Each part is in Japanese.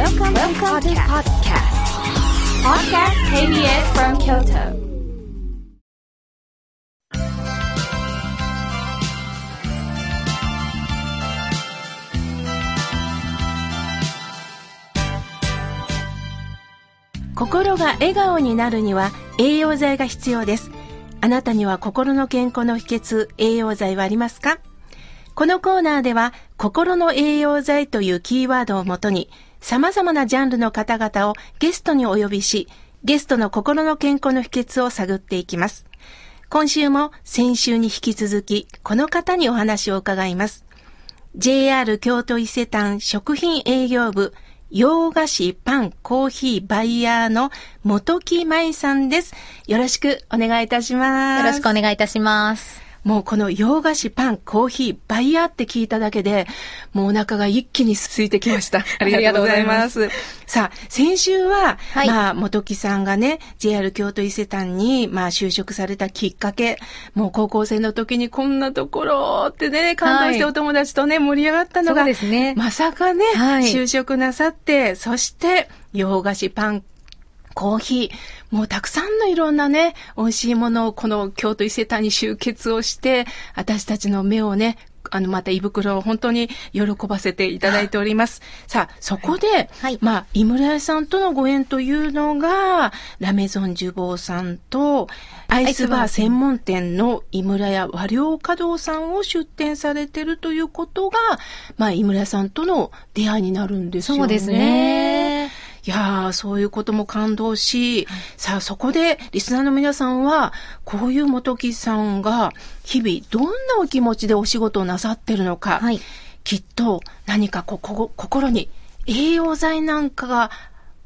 Welcome, Welcome to podcast. Podcast KBS from Kyoto. 心が笑顔になるには栄養剤が必要です。あなたには心の健康の秘訣、栄養剤はありますか？このコーナーでは、心の栄養剤というキーワードをもとに、様々なジャンルの方々をゲストにお呼びし、ゲストの心の健康の秘訣を探っていきます。今週も先週に引き続き、この方にお話を伺います。JR 京都伊勢丹食品営業部洋菓子、パン、コーヒー、バイヤーの元木舞さんです。よろしくお願いいたします。よろしくお願いいたします。もうこの洋菓子、パン、コーヒー、バイヤーって聞いただけで、もうお腹が一気に空いてきました。ありがとうございます。ますさあ、先週は、はい、まあ、元木さんがね、JR 京都伊勢丹に、まあ、就職されたきっかけ、もう高校生の時にこんなところってね、感動してお友達とね、盛り上がったのが、そうですね。まさかね、はい、就職なさって、そして、洋菓子、パン、コーヒー、もうたくさんのいろんなね、美味しいものをこの京都伊勢丹に集結をして、私たちの目をね、あの、また胃袋を本当に喜ばせていただいております。さあ、そこで、はい、まあ、井村屋さんとのご縁というのが、ラメゾンジュボーさんと、アイスバー専門店の井村屋和良華堂さんを出店されてるということが、まあ、井村屋さんとの出会いになるんですよね。そうですね。いやー、そういうことも感動し、さあそこでリスナーの皆さんは、こういう元木さんが日々どんなお気持ちでお仕事をなさってるのか、はい、きっと何かここ心に栄養剤なんかが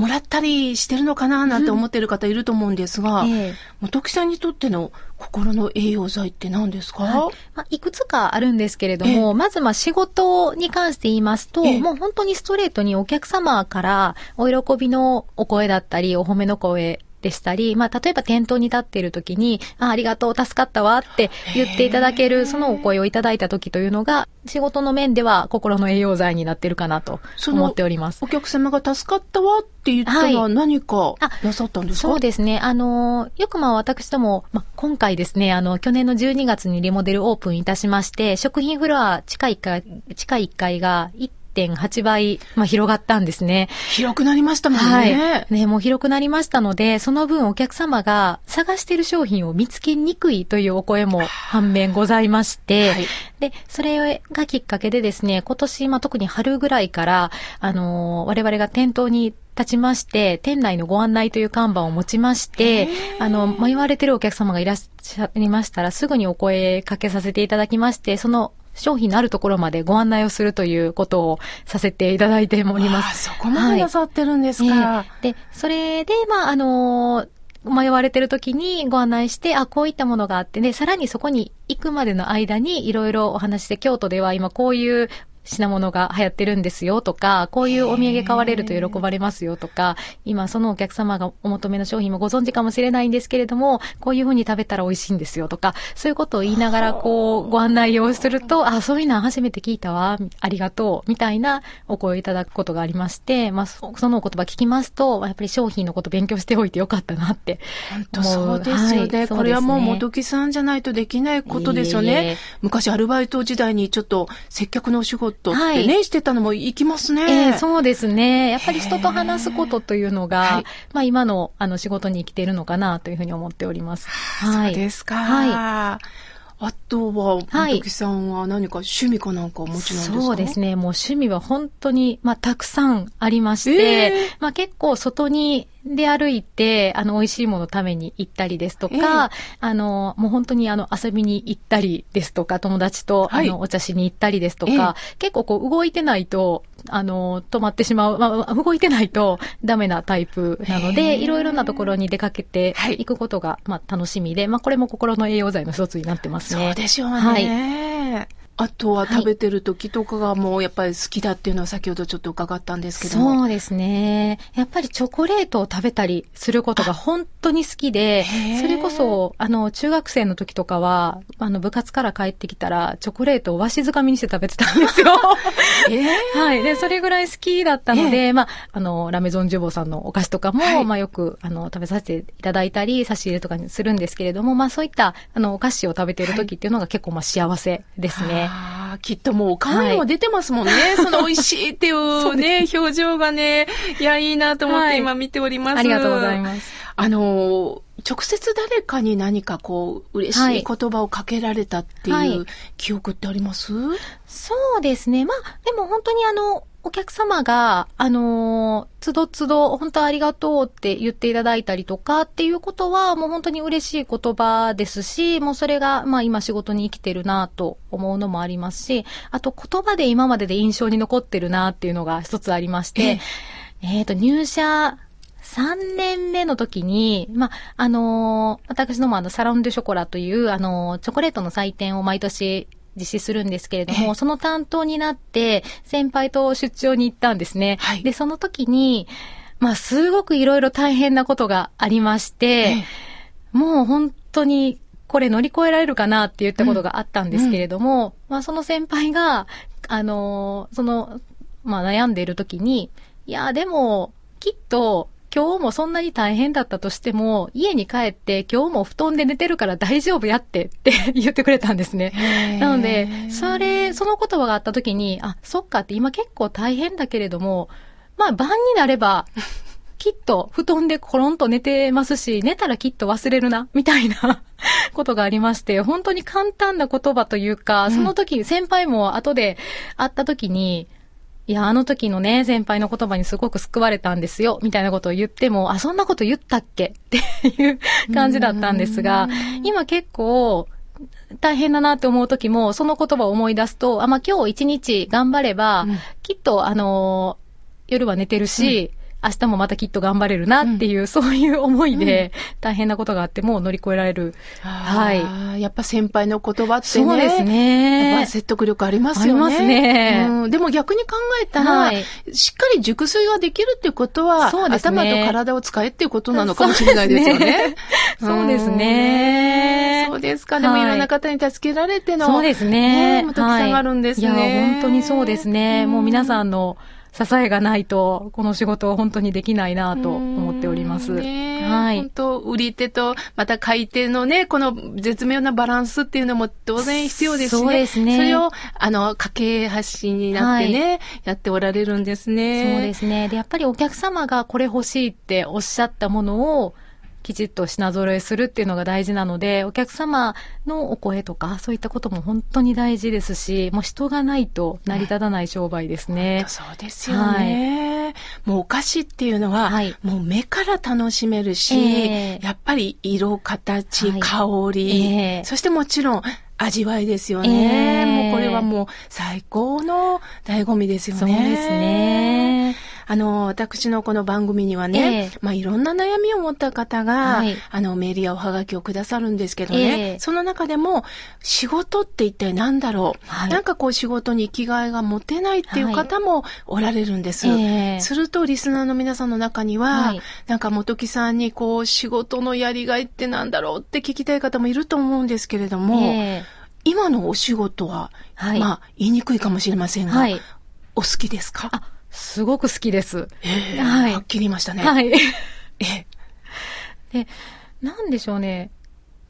もらったりしてるのかななんて思ってる方いると思うんですが、うん。ええ、元木さんにとっての心の栄養剤って何ですか、はい。まあ、いくつかあるんですけれども、まずまあ仕事に関して言いますと、もう本当にストレートにお客様からお喜びのお声だったり、お褒めの声でしたり、まあ、例えば店頭に立っている時に、あありがとう、助かったわって言っていただける、そのお声をいただいた時というのが、仕事の面では心の栄養剤になっているかなと思っております。お客様が助かったわって言ったのは何かなさったんですか、はい、そうですね。あの、よくまあ私ども、まあ、今回ですね、あの、去年の12月にリモデルオープンいたしまして、食品フロア地下1階、地下1階が1.8倍、まあ、広がったんですね。広くなりましたもんね。はい。ね、もう広くなりましたので、その分お客様が探している商品を見つけにくいというお声も反面ございまして、はい、で、それがきっかけでですね、今年、まあ、特に春ぐらいから、あのー、我々が店頭に立ちまして、店内のご案内という看板を持ちまして、あの、迷われてるお客様がいらっしゃいましたら、すぐにお声かけさせていただきまして、その商品のあるところまでご案内をするということをさせていただいております。そこまでなさってるんですか。はい、で、それで、まあ、あの迷われてる時にご案内して、あ、こういったものがあってね、さらにそこに行くまでの間にいろいろお話して、京都では今こういう品物が流行ってるんですよとか、こういうお土産買われると喜ばれますよとか、今そのお客様がお求めの商品もご存知かもしれないんですけれども、こういうふうに食べたら美味しいんですよとか、そういうことを言いながらこうご案内をすると、あ、そういうのは初めて聞いたわ、ありがとう、みたいなお声をいただくことがありまして、まあそのお言葉聞きますと、やっぱり商品のこと勉強しておいてよかったなって本当そうですよね。はい、これはもう元木さんじゃないとできないことですよね。いい昔アルバイト時代にちょっと接客のお仕事ってね、はいしてたのもいきますね。えー、そうですね。やっぱり人と話すことというのが、はい、まあ今のあの仕事に生きているのかなというふうに思っております。はい、そうですか。はい。あとは、はい。さんは何か趣味かなんかお持ちなんですか？そうですね。もう趣味は本当に、まあ、たくさんありまして、えー、まあ、結構外にで歩いて、あの、美味しいもの食べに行ったりですとか、えー、あの、もう本当にあの、遊びに行ったりですとか、友達と、はい、あの、お茶しに行ったりですとか、えー、結構こう、動いてないと、あの、止まってしまう、まあ、動いてないとダメなタイプなので、いろいろなところに出かけていくことが、まあ、楽しみで、まあ、これも心の栄養剤の一つになってますね。そうでしょうね。はい。あとは食べてる時とかがもうやっぱり好きだっていうのは先ほどちょっと伺ったんですけども。そうですね。やっぱりチョコレートを食べたりすることが本当に好きで、それこそ、あの、中学生の時とかは、あの、部活から帰ってきたら、チョコレートをわしづかみにして食べてたんですよ。えーはい。で、それぐらい好きだったので、まあ、あの、ラメゾンジュボさんのお菓子とかも、はいまあ、よく、あの、食べさせていただいたり、差し入れとかにするんですけれども、まあ、そういった、あの、お菓子を食べている時っていうのが結構、まあ、幸せですね。あーきっともうお顔にも出てますもんね。その美味しいっていうね、表情がね。いや、いいなと思っはいて今見ております。ありがとうございます。あの、直接誰かに何かこう、嬉しい言葉をかけられたってはいいう記憶ってあります、そうですね。まあ、でも本当にあの、お客様が、あのーつどつど、本当ありがとうって言っていただいたりとかっていうことは、もう本当に嬉しい言葉ですし、もうそれが、まあ今仕事に生きてるなと思うのもありますし、あと言葉で今までで印象に残ってるなっていうのが一つありまして、えっ、と、入社、3年目の時に、まあ、あのー私どもあの、サロンデュショコラという、あのーチョコレートの祭典を毎年実施するんですけれども、その担当になって、先輩と出張に行ったんですね。はい。で、その時に、まあ、すごくいろいろ大変なことがありまして、えもう本当に、これ乗り越えられるかなって言ったことがあったんですけれども、まあその先輩が、あのーその、まあ悩んでいる時に、いや、でも、きっと、今日もそんなに大変だったとしても、家に帰って今日も布団で寝てるから大丈夫やってって 言ってくれたんですね。なので、それ、その言葉があった時に、あ、そっかって今結構大変だけれども、まあ晩になれば、きっと布団でコロンと寝てますし、寝たらきっと忘れるな、みたいな ことがありまして、本当に簡単な言葉というか、その時、先輩も後で会った時に、いや、あの時のね、先輩の言葉にすごく救われたんですよ、みたいなことを言っても、あ、そんなこと言ったっけ？っていう感じだったんですが、今結構、大変だなって思う時も、その言葉を思い出すと、あ、まあ、今日一日頑張れば、うん。きっと、あのー夜は寝てるし、明日もまたきっと頑張れるなっていう、そういう思いで、大変なことがあっても乗り越えられる。はいはい。やっぱ先輩の言葉ってね。そうですやっねぱ。説得力ありますよね。ありますねうん、でも逆に考えたら、はいしっかり熟睡ができるっていうことは、そうですね頭と体を使えっていうことなのかもしれないですよね。そうですねうんそうですか。でもはいいろんな方に助けられての。そうですね。もときさんがあるんですね。はいいや、本当にそうですね。もう皆さんの支えがないと、この仕事を本当にできないなと思っております。うんねはい本。当、売り手と、また買い手のね、この絶妙なバランスっていうのも当然必要ですしね。そうですねそれを、あの、架け橋になってね、やっておられるんですね。そうですね。で、やっぱりお客様がこれ欲しいっておっしゃったものを、きちっと品揃えするっていうのが大事なので、お客様のお声とか、そういったことも本当に大事ですし、もう人がないと成り立たない商売ですね。そうですよね。もうお菓子っていうのは、はいもう目から楽しめるし、ええやっぱり色、形、はい香り、ええそしてもちろん味わいですよえね。えもうこれはもう最高の醍醐味ですよね。そうですね。あの、私のこの番組にはね、ええ。まあ、いろんな悩みを持った方が、はい。あの、メールやおはがきをくださるんですけどね、ええ。その中でも、仕事って一体何だろう、はい。なんかこう仕事に生きがいが持てないっていう方もおられるんです。ええ。すると、リスナーの皆さんの中には、はい。なんか元木さんにこう、仕事のやりがいって何だろうって聞きたい方もいると思うんですけれども、え今のお仕事は、はい。まあ、言いにくいかもしれませんが。お好きですか？あ、すごく好きです。ええはいはっきり言いましたね。はい。え で、なんでしょうね。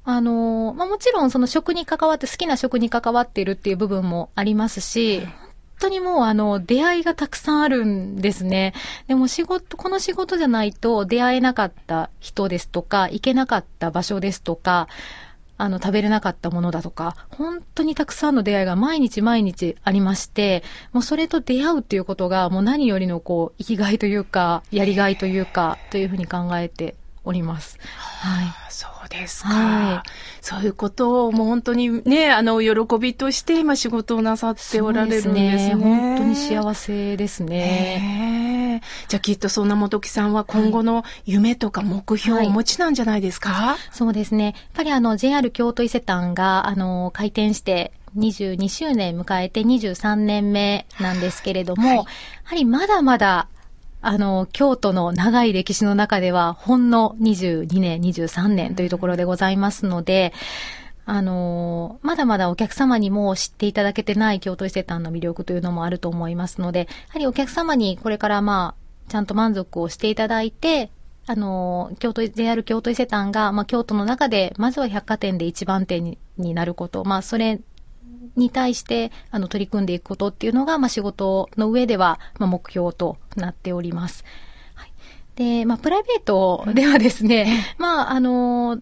あの、まあ、もちろんその食に関わって、好きな食に関わっているっていう部分もありますし、本当にもうあの、出会いがたくさんあるんですね。でも仕事、この仕事じゃないと出会えなかった人ですとか、行けなかった場所ですとか、あの、食べれなかったものだとか、本当にたくさんの出会いが毎日毎日ありまして、もうそれと出会うっていうことが、もう何よりのこう、生きがいというか、やりがいというか、というふうに考えております。はい。あそうですか、はそういうことをもう本当にね、あの、喜びとして今仕事をなさっておられるんですね。本当に幸せですね。ええじゃあきっとそんな元木さんは今後の夢とか目標をお持ちなんじゃないですか、そうですね。やっぱりあの、JR 京都伊勢丹が、あの、開店して、22周年迎えて23年目なんですけれども、やはりまだまだ、あの、京都の長い歴史の中では、ほんの22年、23年というところでございますので、あのまだまだお客様にも知っていただけてない京都伊勢丹の魅力というのもあると思いますので、やはりお客様にこれからまあ、ちゃんと満足をしていただいて、あの、京都、JR 京都伊勢丹が、まあ、京都の中で、まずは百貨店で一番店にになること、まあ、それに対して、あの、取り組んでいくことっていうのが、まあ、仕事の上では、まあ、目標となっております。はい、で、まあ、プライベートではですね、まあ、あの、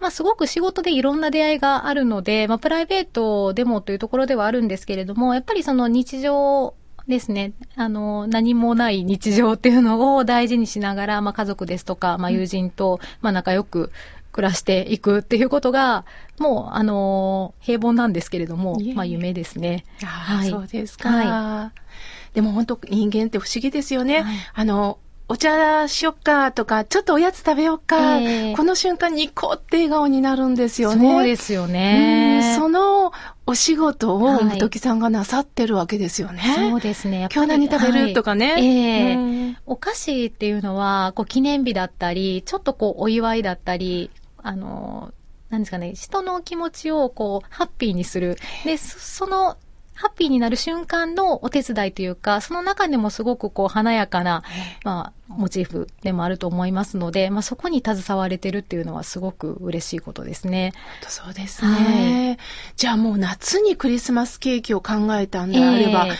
まあ、すごく仕事でいろんな出会いがあるので、まあ、プライベートでもというところではあるんですけれども、やっぱりその日常ですね。あの、何もない日常っていうのを大事にしながら、まあ家族ですとか、まあ友人と、まあ仲良く暮らしていくっていうことが、もう、あの、平凡なんですけれども、まあ夢ですね。はい、そうですか。はい、でも本当人間って不思議ですよね。はい、あの、お茶しよっかとか、ちょっとおやつ食べよっか、えー、この瞬間にこうって笑顔になるんですよね。そうですよね。そのお仕事を本木さんがなさってるわけですよね。はい、そうですね。今日何食べる、とかね。ええー、お菓子っていうのは、こう記念日だったり、ちょっとこうお祝いだったり、あの、なんですかね、人の気持ちをこう、ハッピーにする。で、そのハッピーになる瞬間のお手伝いというか、その中でもすごくこう華やかな、まあ、モチーフでもあると思いますので、まあそこに携われてるっていうのはすごく嬉しいことですね。そうですね。はい、じゃあもう夏にクリスマスケーキを考えたんであれば、えー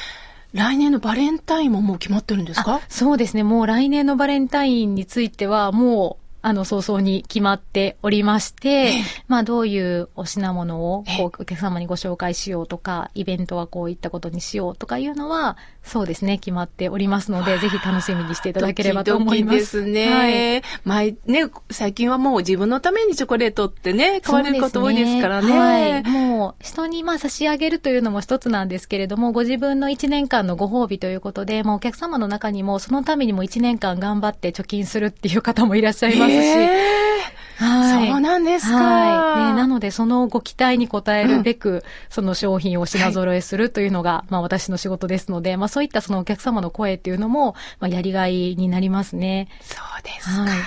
来年のバレンタインももう決まってるんですか？そうですね。もう来年のバレンタインについては、もうあの、早々に決まっておりまして、まあ、どういうお品物を、こう、お客様にご紹介しようとか、イベントはこういったことにしようとかいうのは、そうですね、決まっておりますので、ぜひ楽しみにしていただければと思います。ですね。はい。前、ね、最近はもう自分のためにチョコレートってね、買われること多いですからね。はい。もう、人にまあ差し上げるというのも一つなんですけれども、ご自分の一年間のご褒美ということで、もうお客様の中にも、そのためにも一年間頑張って貯金するっていう方もいらっしゃいますし、はい、そうなんですか。はい、ね。なので、そのご期待に応えるべく、うん、その商品を品揃えするというのが、はい、まあ私の仕事ですので、まあそういったそのお客様の声っていうのも、まあやりがいになりますね。そうですか。はい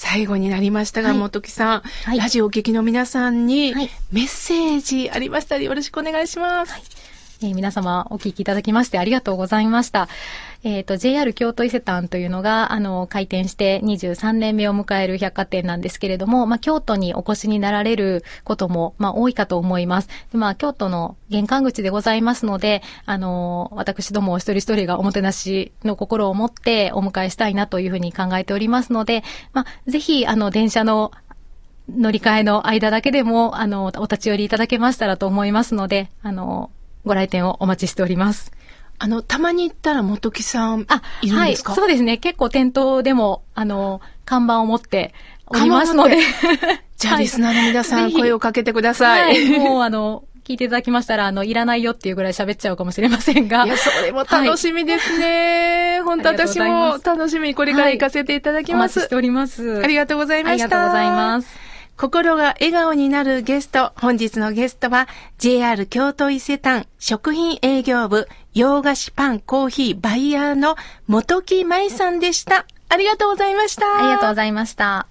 最後になりましたが、元木さん、はい、ラジオを聴きの皆さんにメッセージありましたらよろしくお願いします。えー、皆様お聞きいただきましてありがとうございました。えっ、ー、と、JR 京都伊勢丹というのが、あの、開店して23年目を迎える百貨店なんですけれども、まあ、京都にお越しになられることも、まあ、多いかと思います。でまあ、京都の玄関口でございますので、あの、私ども一人一人がおもてなしの心を持ってお迎えしたいなというふうに考えておりますので、まあ、ぜひ、あの、電車の乗り換えの間だけでも、あの、お立ち寄りいただけましたらと思いますので、あの、ご来店をお待ちしております。あの、たまに行ったら元木さんいるんですか？はい、そうですね。結構店頭でも、あの、看板を持っておりますので。じゃあ、リスナーの皆さん、声をかけてください。はい、もう、あの、聞いていただきましたら、あの、いらないよっていうぐらい喋っちゃうかもしれませんが。いや、それも楽しみですね。はい、本当私も楽しみにこれから行かせていただきます。はい、お待ちしております。ありがとうございました。ありがとうございます。心が笑顔になるゲスト、本日のゲストは、JR 京都伊勢丹食品営業部、洋菓子パンコーヒーバイヤーの元木舞さんでした。ありがとうございました。ありがとうございました。